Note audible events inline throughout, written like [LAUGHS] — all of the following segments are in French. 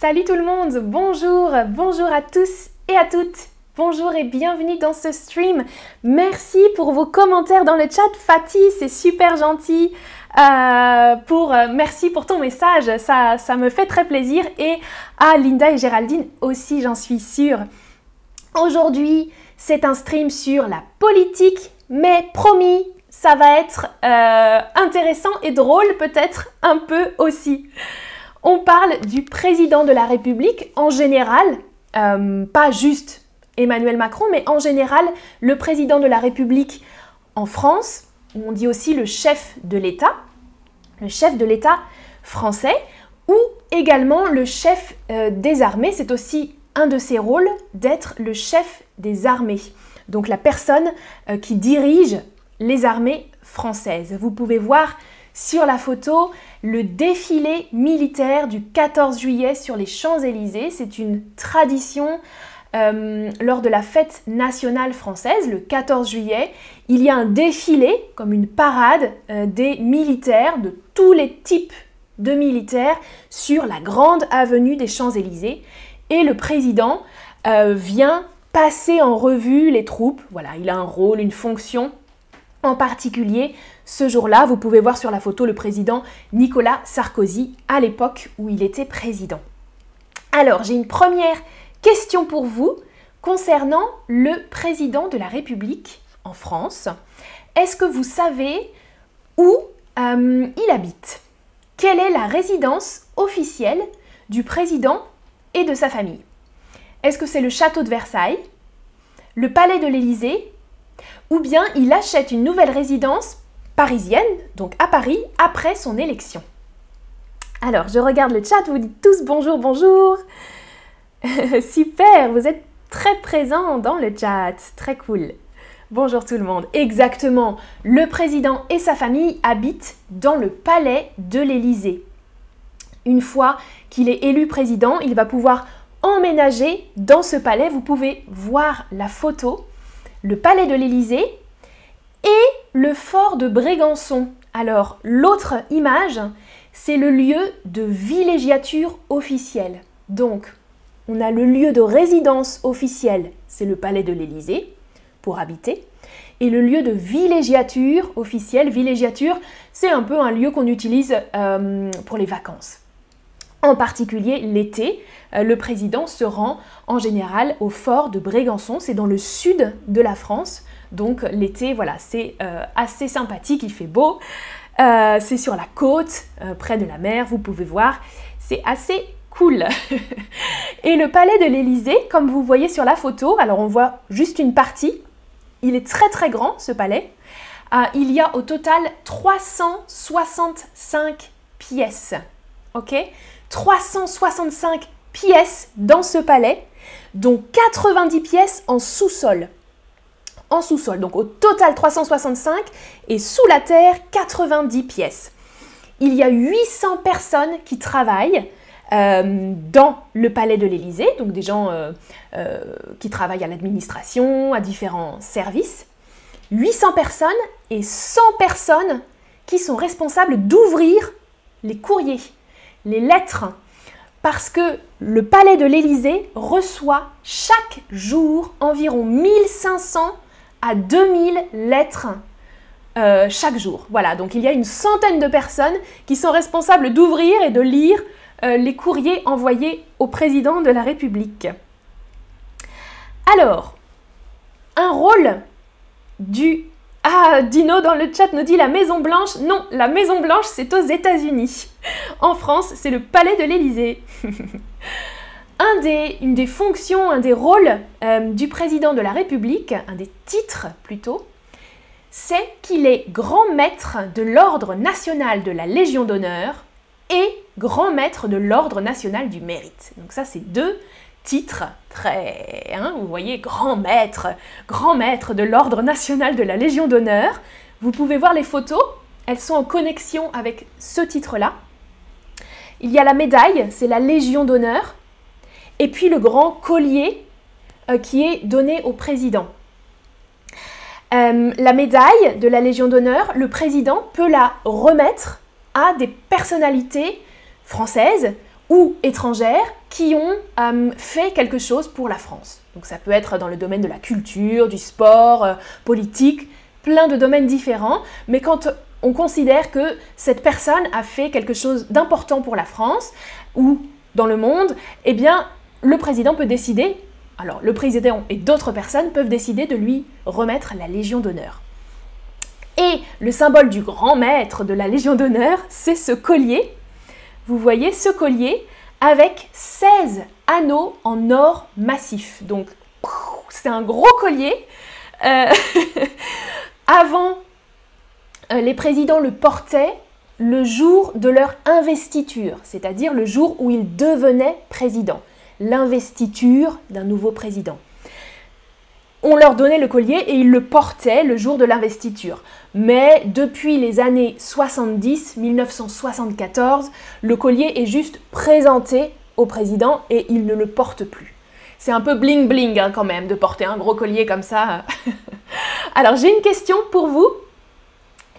Salut tout le monde, bonjour, bonjour à tous et à toutes. Bonjour et bienvenue dans ce stream. Merci pour vos commentaires dans le chat. Fatih, c'est super gentil. Euh, euh, merci pour ton message, ça, ça me fait très plaisir. Et à Linda et Géraldine aussi, j'en suis sûre. Aujourd'hui, c'est un stream sur la politique, mais promis, ça va être euh, intéressant et drôle peut-être un peu aussi. On parle du président de la République en général, euh, pas juste Emmanuel Macron, mais en général le président de la République en France, on dit aussi le chef de l'État, le chef de l'État français, ou également le chef euh, des armées. C'est aussi un de ses rôles d'être le chef des armées, donc la personne euh, qui dirige les armées françaises. Vous pouvez voir sur la photo le défilé militaire du 14 juillet sur les Champs-Élysées. C'est une tradition euh, lors de la fête nationale française, le 14 juillet. Il y a un défilé, comme une parade euh, des militaires, de tous les types de militaires, sur la grande avenue des Champs-Élysées. Et le président euh, vient passer en revue les troupes. Voilà, il a un rôle, une fonction en particulier ce jour-là, vous pouvez voir sur la photo le président Nicolas Sarkozy à l'époque où il était président. Alors, j'ai une première question pour vous concernant le président de la République en France. Est-ce que vous savez où euh, il habite? Quelle est la résidence officielle du président et de sa famille? Est-ce que c'est le château de Versailles, le palais de l'Élysée, ou bien il achète une nouvelle résidence parisienne, donc à Paris, après son élection. Alors, je regarde le chat, vous dites tous bonjour, bonjour. [LAUGHS] Super, vous êtes très présents dans le chat, très cool. Bonjour tout le monde. Exactement, le président et sa famille habitent dans le palais de l'Élysée. Une fois qu'il est élu président, il va pouvoir emménager dans ce palais. Vous pouvez voir la photo. Le palais de l'Élysée, et le fort de Brégançon. Alors, l'autre image, c'est le lieu de villégiature officielle. Donc, on a le lieu de résidence officielle, c'est le palais de l'Élysée, pour habiter. Et le lieu de villégiature officielle, villégiature, c'est un peu un lieu qu'on utilise euh, pour les vacances. En particulier l'été, euh, le président se rend en général au fort de Brégançon, c'est dans le sud de la France. Donc l'été, voilà, c'est euh, assez sympathique, il fait beau. Euh, c'est sur la côte, euh, près de la mer, vous pouvez voir. C'est assez cool. [LAUGHS] Et le palais de l'Élysée, comme vous voyez sur la photo, alors on voit juste une partie. Il est très très grand ce palais. il y a au total 365 pièces. Ok? 365 pièces dans ce palais, dont 90 pièces en sous-sol en sous-sol. Donc au total 365 et sous la terre 90 pièces. Il y a 800 personnes qui travaillent euh, dans le palais de l'Élysée, donc des gens euh, euh, qui travaillent à l'administration, à différents services. 800 personnes et 100 personnes qui sont responsables d'ouvrir les courriers, les lettres, parce que le palais de l'Élysée reçoit chaque jour environ 1500 à 2000 lettres euh, chaque jour. Voilà, donc il y a une centaine de personnes qui sont responsables d'ouvrir et de lire euh, les courriers envoyés au président de la République. Alors, un rôle du... Ah, Dino dans le chat nous dit la Maison Blanche. Non, la Maison Blanche, c'est aux États-Unis. En France, c'est le Palais de l'Élysée. [LAUGHS] une des fonctions, un des rôles euh, du président de la République, un des titres plutôt, c'est qu'il est grand maître de l'ordre national de la Légion d'honneur et grand maître de l'ordre national du mérite. Donc ça, c'est deux titres très... Hein, vous voyez, grand maître, grand maître de l'ordre national de la Légion d'honneur. Vous pouvez voir les photos, elles sont en connexion avec ce titre-là. Il y a la médaille, c'est la Légion d'honneur et puis le grand collier euh, qui est donné au président. Euh, la médaille de la Légion d'honneur, le président peut la remettre à des personnalités françaises ou étrangères qui ont euh, fait quelque chose pour la France. Donc ça peut être dans le domaine de la culture, du sport, politique, plein de domaines différents, mais quand on considère que cette personne a fait quelque chose d'important pour la France ou dans le monde, eh bien le président peut décider, alors le président et d'autres personnes peuvent décider de lui remettre la Légion d'honneur. Et le symbole du grand maître de la Légion d'honneur, c'est ce collier vous voyez ce collier avec 16 anneaux en or massif. Donc, c'est un gros collier. Euh, [LAUGHS] avant, euh, les présidents le portaient le jour de leur investiture, c'est-à-dire le jour où ils devenaient président. L'investiture d'un nouveau président on leur donnait le collier et ils le portaient le jour de l'investiture. Mais depuis les années 70, 1974, le collier est juste présenté au président et il ne le porte plus. C'est un peu bling bling hein, quand même de porter un gros collier comme ça. [LAUGHS] Alors j'ai une question pour vous.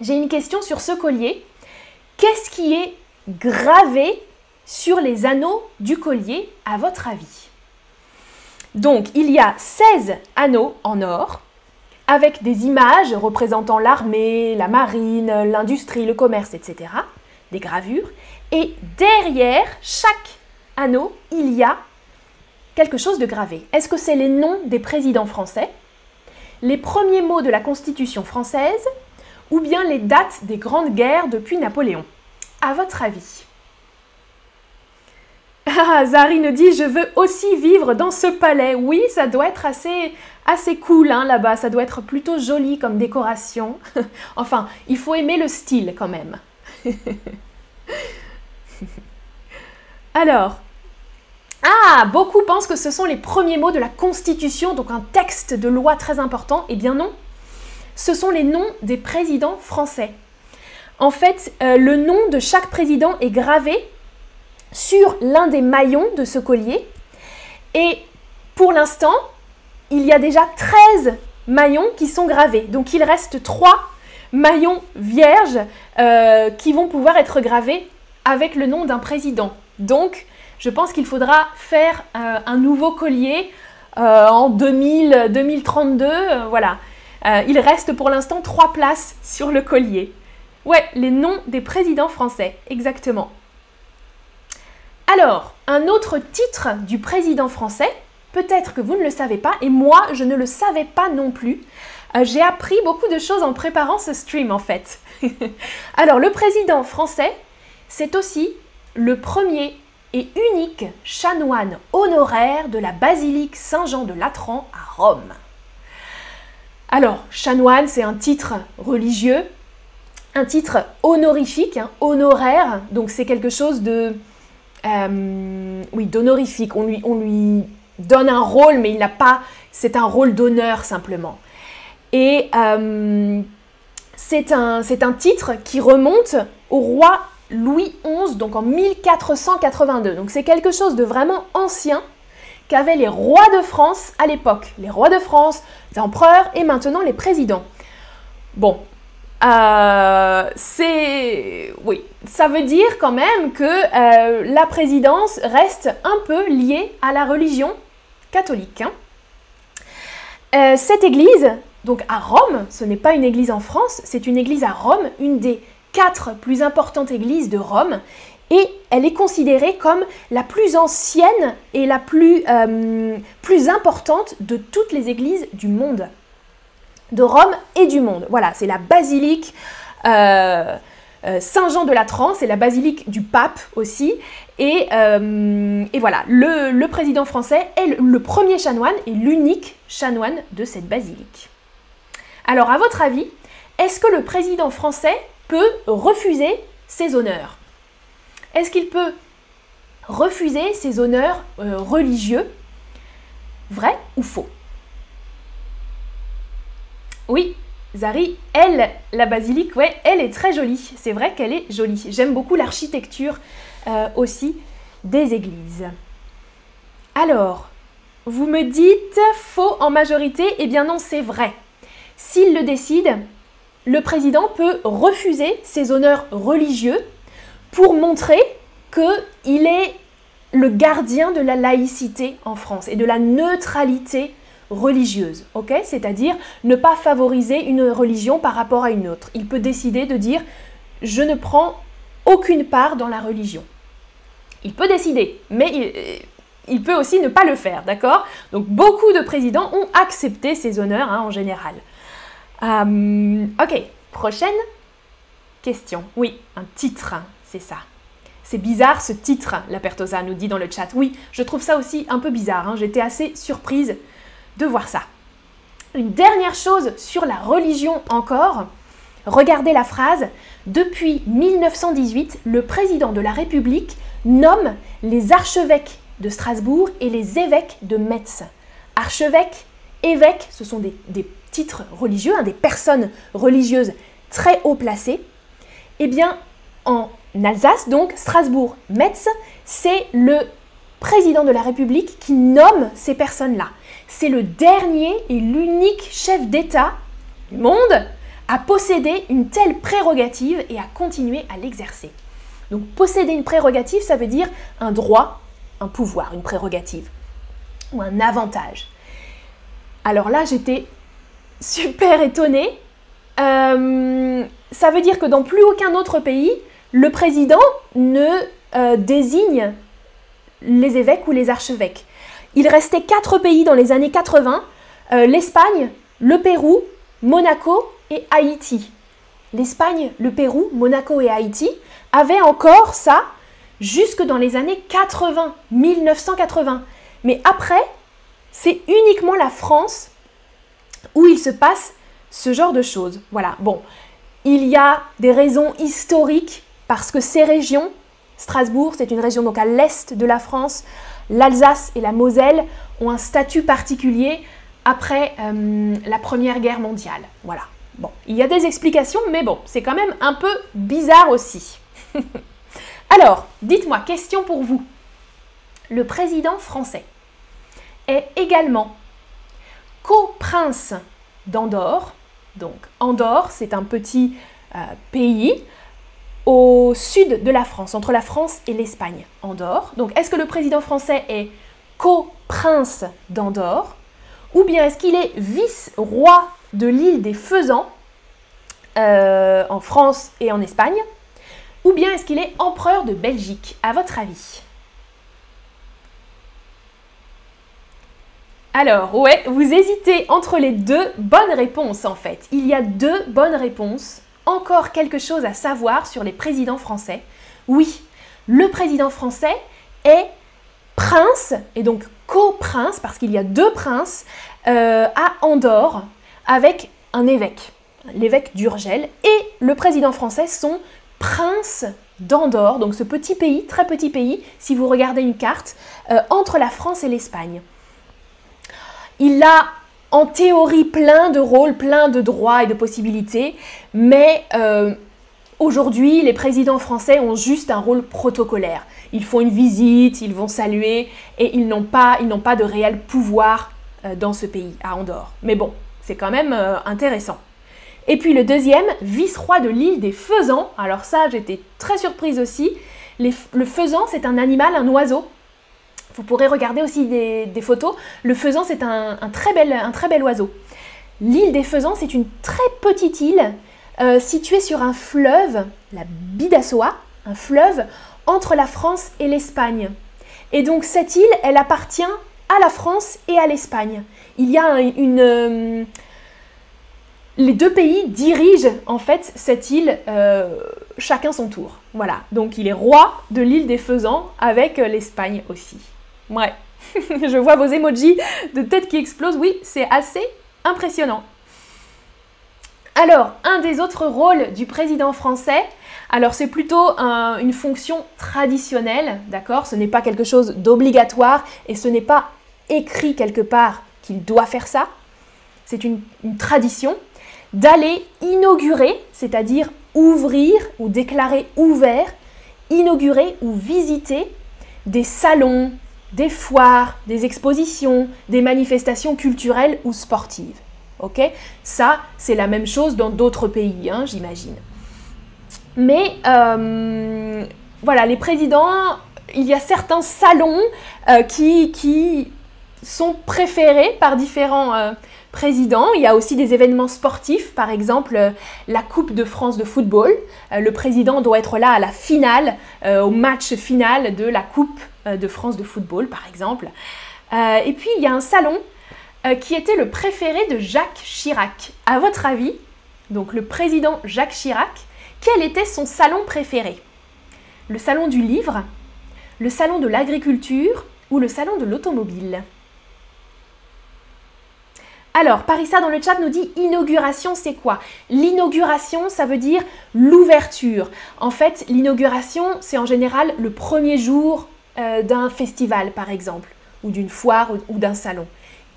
J'ai une question sur ce collier. Qu'est-ce qui est gravé sur les anneaux du collier à votre avis donc il y a 16 anneaux en or avec des images représentant l'armée, la marine, l'industrie, le commerce, etc. Des gravures. Et derrière chaque anneau, il y a quelque chose de gravé. Est-ce que c'est les noms des présidents français, les premiers mots de la Constitution française, ou bien les dates des grandes guerres depuis Napoléon? À votre avis ah, Zari nous dit Je veux aussi vivre dans ce palais. Oui, ça doit être assez, assez cool hein, là-bas. Ça doit être plutôt joli comme décoration. [LAUGHS] enfin, il faut aimer le style quand même. [LAUGHS] Alors, ah, beaucoup pensent que ce sont les premiers mots de la Constitution, donc un texte de loi très important. Eh bien non, ce sont les noms des présidents français. En fait, euh, le nom de chaque président est gravé sur l'un des maillons de ce collier. Et pour l'instant, il y a déjà 13 maillons qui sont gravés. Donc il reste 3 maillons vierges euh, qui vont pouvoir être gravés avec le nom d'un président. Donc je pense qu'il faudra faire euh, un nouveau collier euh, en 2000, 2032. voilà. il reste pour l'instant 3 places sur le collier. Ouais, les noms des présidents français, exactement. Alors, un autre titre du président français, peut-être que vous ne le savez pas, et moi, je ne le savais pas non plus. Euh, j'ai appris beaucoup de choses en préparant ce stream, en fait. [LAUGHS] Alors, le président français, c'est aussi le premier et unique chanoine honoraire de la basilique Saint-Jean de Latran à Rome. Alors, chanoine, c'est un titre religieux, un titre honorifique, hein, honoraire, donc c'est quelque chose de euh, oui, d'honorifique. On lui, on lui donne un rôle, mais il n'a pas. C'est un rôle d'honneur simplement. Et euh, c'est un, un titre qui remonte au roi Louis XI, donc en 1482. Donc c'est quelque chose de vraiment ancien qu'avaient les rois de France à l'époque. Les rois de France, les empereurs et maintenant les présidents. Bon, euh, c'est oui, ça veut dire quand même que euh, la présidence reste un peu liée à la religion catholique. Hein. Euh, cette église, donc à Rome, ce n'est pas une église en France, c'est une église à Rome, une des quatre plus importantes églises de Rome, et elle est considérée comme la plus ancienne et la plus, plus importante de toutes les églises du monde de Rome et du monde. Voilà, c'est la basilique euh, euh, Saint-Jean de Latran, c'est la basilique du pape aussi. Et, euh, voilà, le, président français est le, premier chanoine et l'unique chanoine de cette basilique. Alors, à votre avis, est-ce que le président français peut refuser ses honneurs? Est-ce qu'il peut refuser ses honneurs religieux? Vrai ou faux? Oui, Zari, elle, la basilique, ouais, elle est très jolie. C'est vrai qu'elle est jolie. J'aime beaucoup l'architecture euh, aussi des églises. Alors, vous me dites faux en majorité Eh bien non, c'est vrai. S'il le décide, le président peut refuser ses honneurs religieux pour montrer qu'il est le gardien de la laïcité en France et de la neutralité religieuse, ok? C'est-à-dire ne pas favoriser une religion par rapport à une autre. Il peut décider de dire je ne prends aucune part dans la religion. Il peut décider, mais il, peut aussi ne pas le faire, d'accord? Donc beaucoup de présidents ont accepté ces honneurs hein, en général. Euh, ok, prochaine question. Oui, un titre, c'est ça. C'est bizarre ce titre, la Pertosa nous dit dans le chat. Oui, je trouve ça aussi un peu bizarre. Hein. J'étais assez surprise voir ça. Une dernière chose sur la religion encore. Regardez la phrase. Depuis 1918, le président de la République nomme les archevêques de Strasbourg et les évêques de Metz. Archevêques, évêques, ce sont des, titres religieux, hein, des personnes religieuses très haut placées. Eh bien, en Alsace, donc Strasbourg, Metz, c'est le président de la République qui nomme ces personnes-là. C'est le dernier et l'unique chef d'État du monde à posséder une telle prérogative et à continuer à l'exercer. Donc posséder une prérogative, ça veut dire un droit, un pouvoir, une prérogative ou un avantage. Alors là, j'étais super étonnée. Euh, ça veut dire que dans plus aucun autre pays, le président ne euh, désigne les évêques ou les archevêques. Il restait quatre pays dans les années 80, euh, l'Espagne, le Pérou, Monaco et Haïti. L'Espagne, le Pérou, Monaco et Haïti avaient encore ça jusque dans les années 80, 1980. Mais après, c'est uniquement la France où il se passe ce genre de choses. Voilà, bon, il y a des raisons historiques parce que ces régions, Strasbourg, c'est une région donc à l'est de la France, l'Alsace et la Moselle ont un statut particulier après euh, la Première Guerre mondiale. Voilà. Bon, il y a des explications, mais bon, c'est quand même un peu bizarre aussi. [LAUGHS] Alors, dites-moi, question pour vous. Le président français est également co-prince d'Andorre. Donc, Andorre, c'est un petit euh, pays au sud de la France, entre la France et l'Espagne, Andorre. Donc est-ce que le président français est co-prince d'Andorre ou bien est-ce qu'il est, vice-roi de l'île des Faisans euh, en France et en Espagne ou bien est-ce qu'il est empereur de Belgique, à votre avis? Alors, ouais, vous hésitez entre les deux bonnes réponses en fait. Il y a deux bonnes réponses encore quelque chose à savoir sur les présidents français. Oui, le président français est prince, et donc co-prince, parce qu'il y a deux princes, euh, à Andorre, avec un évêque, l'évêque d'Urgel, et le président français sont princes d'Andorre, donc ce petit pays, très petit pays, si vous regardez une carte, euh, entre la France et l'Espagne. Il a en théorie plein de rôles, plein de droits et de possibilités, mais euh, aujourd'hui, les présidents français ont juste un rôle protocolaire. Ils font une visite, ils vont saluer, et ils n'ont pas, de réel pouvoir euh, dans ce pays, à Andorre. Mais bon, c'est quand même euh, intéressant. Et puis le deuxième, vice-roi de l'île des faisans. Alors ça, j'étais très surprise aussi. le faisan, c'est un animal, un oiseau vous pourrez regarder aussi des, photos. Le faisan, c'est un, très bel, un très bel oiseau. L'île des faisans, c'est une très petite île euh, située sur un fleuve, la Bidassoa, un fleuve entre la France et l'Espagne. Et donc cette île, elle appartient à la France et à l'Espagne. Il y a une... Euh, les deux pays dirigent en fait cette île euh, chacun son tour. Voilà, donc il est roi de l'île des faisans avec l'Espagne aussi. Ouais, [LAUGHS] je vois vos emojis de tête qui explosent. Oui, c'est assez impressionnant. Alors, un des autres rôles du président français, alors c'est plutôt une fonction traditionnelle, d'accord Ce n'est pas quelque chose d'obligatoire et ce n'est pas écrit quelque part qu'il doit faire ça. C'est une, une tradition d'aller inaugurer, c'est-à-dire ouvrir ou déclarer ouvert, inaugurer ou visiter des salons, des foires, des expositions, des manifestations culturelles ou sportives. Ok? Ça, c'est la même chose dans d'autres pays, hein, j'imagine. Mais euh, voilà, les présidents, il y a certains salons euh, qui, qui, sont préférés par différents euh, présidents. Il y a aussi des événements sportifs, par exemple la Coupe de France de football. le président doit être là à la finale, au match final de la Coupe de France de football, par exemple. et puis il y a un salon qui était le préféré de Jacques Chirac. À votre avis, donc le président Jacques Chirac, quel était son salon préféré? Le salon du livre, le salon de l'agriculture ou le salon de l'automobile? Alors, Parissa dans le chat nous dit inauguration, c'est quoi? L'inauguration, ça veut dire l'ouverture. En fait, l'inauguration, c'est en général le premier jour euh, d'un festival, par exemple, ou d'une foire ou d'un salon.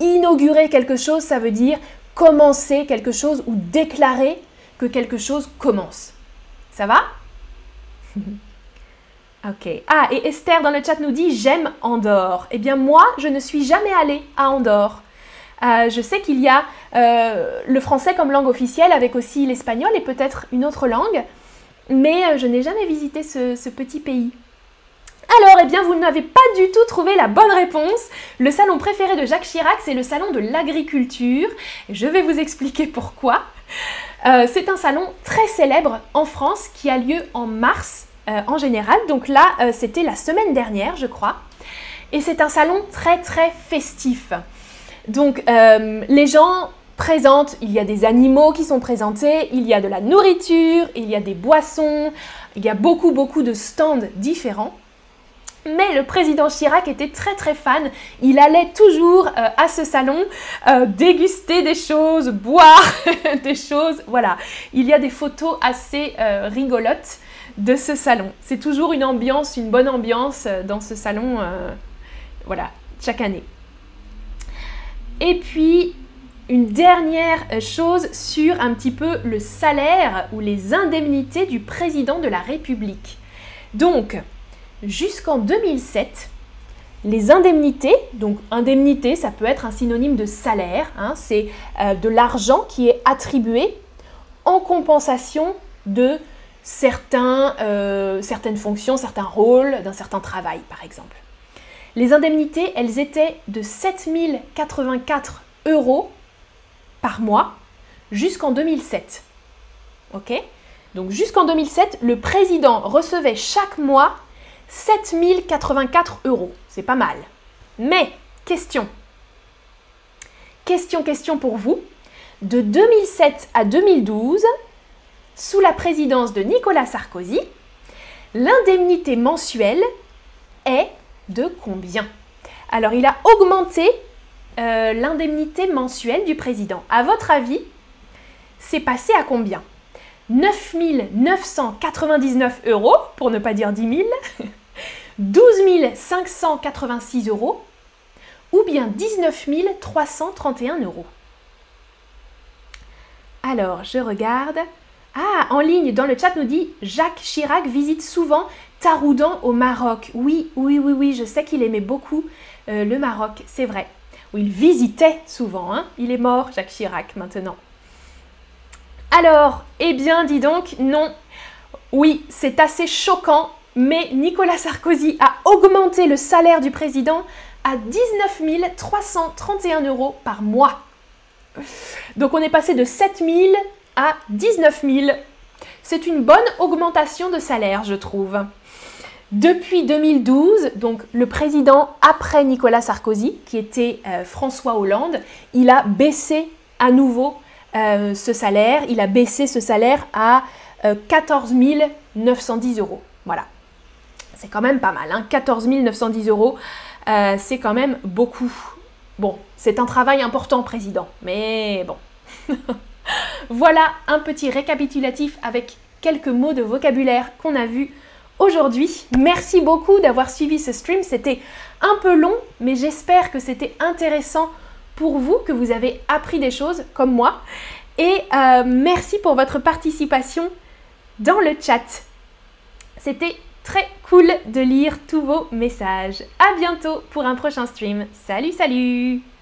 Inaugurer quelque chose, ça veut dire commencer quelque chose ou déclarer que quelque chose commence. Ça va? [LAUGHS] Ok. Ah, et Esther dans le chat nous dit J'aime Andorre. Eh bien, moi, je ne suis jamais allée à Andorre. Euh, je sais qu'il y a euh, le français comme langue officielle avec aussi l'espagnol et peut-être une autre langue, mais je n'ai jamais visité ce, petit pays. Alors, eh bien, vous n'avez pas du tout trouvé la bonne réponse. Le salon préféré de Jacques Chirac, c'est le salon de l'agriculture. Je vais vous expliquer pourquoi. c'est un salon très célèbre en France qui a lieu en mars euh, en général. Donc là, euh, c'était la semaine dernière, je crois. Et c'est un salon très très festif. Donc euh, les gens présentent, il y a des animaux qui sont présentés, il y a de la nourriture, il y a des boissons, il y a beaucoup beaucoup de stands différents. Mais le président Chirac était très très fan. Il allait toujours à ce salon déguster des choses, boire [LAUGHS] des choses. Voilà. Il y a des photos assez rigolotes de ce salon. C'est toujours une ambiance, une bonne ambiance euh, dans ce salon, euh, voilà, chaque année. Et puis, une dernière chose sur un petit peu le salaire ou les indemnités du président de la République. Donc, jusqu'en 2007, les indemnités, donc indemnité, ça peut être un synonyme de salaire, hein, c'est euh, de l'argent qui est attribué en compensation de euh, certaines fonctions, certains rôles d'un certain travail, par exemple. Les indemnités, elles étaient de 7084 euros par mois jusqu'en 2007. Ok? Donc jusqu'en 2007, le président recevait chaque mois 7084 euros. C'est pas mal. Mais, question. Question, question pour vous. De 2007 à 2012, sous la présidence de Nicolas Sarkozy, l'indemnité mensuelle est de combien? Alors, il a augmenté euh, l'indemnité mensuelle du président. À votre avis, c'est passé à combien? 9 999 euros, pour ne pas dire 10 000, 12 586 euros ou bien 19 331 euros. Alors, je regarde. Ah, en ligne, dans le chat nous dit Jacques Chirac visite souvent Taroudan au Maroc. Oui, oui, oui, oui, je sais qu'il aimait beaucoup euh, le Maroc, c'est vrai. Il visitait souvent, hein. Il est mort, Jacques Chirac, maintenant. Alors, eh bien, dis donc, non. Oui, c'est assez choquant, mais Nicolas Sarkozy a augmenté le salaire du président à 19 331 euros par mois. Donc on est passé de 7 000 à 19 000. C'est une bonne augmentation de salaire, je trouve. Depuis 2012, donc le président après Nicolas Sarkozy, qui était euh, François Hollande, il a baissé à nouveau euh, ce salaire. Il a baissé ce salaire à 14 euh, 910 euros. Voilà. C'est quand même pas mal. Hein 14 910 euros, c'est quand même beaucoup. Bon, c'est un travail important, président. Mais bon. [LAUGHS] Voilà un petit récapitulatif avec quelques mots de vocabulaire qu'on a vus aujourd'hui. Merci beaucoup d'avoir suivi ce stream. C'était un peu long, mais j'espère que c'était intéressant pour vous, que vous avez appris des choses comme moi. Et euh, merci pour votre participation dans le chat. C'était très cool de lire tous vos messages. À bientôt pour un prochain stream. Salut, salut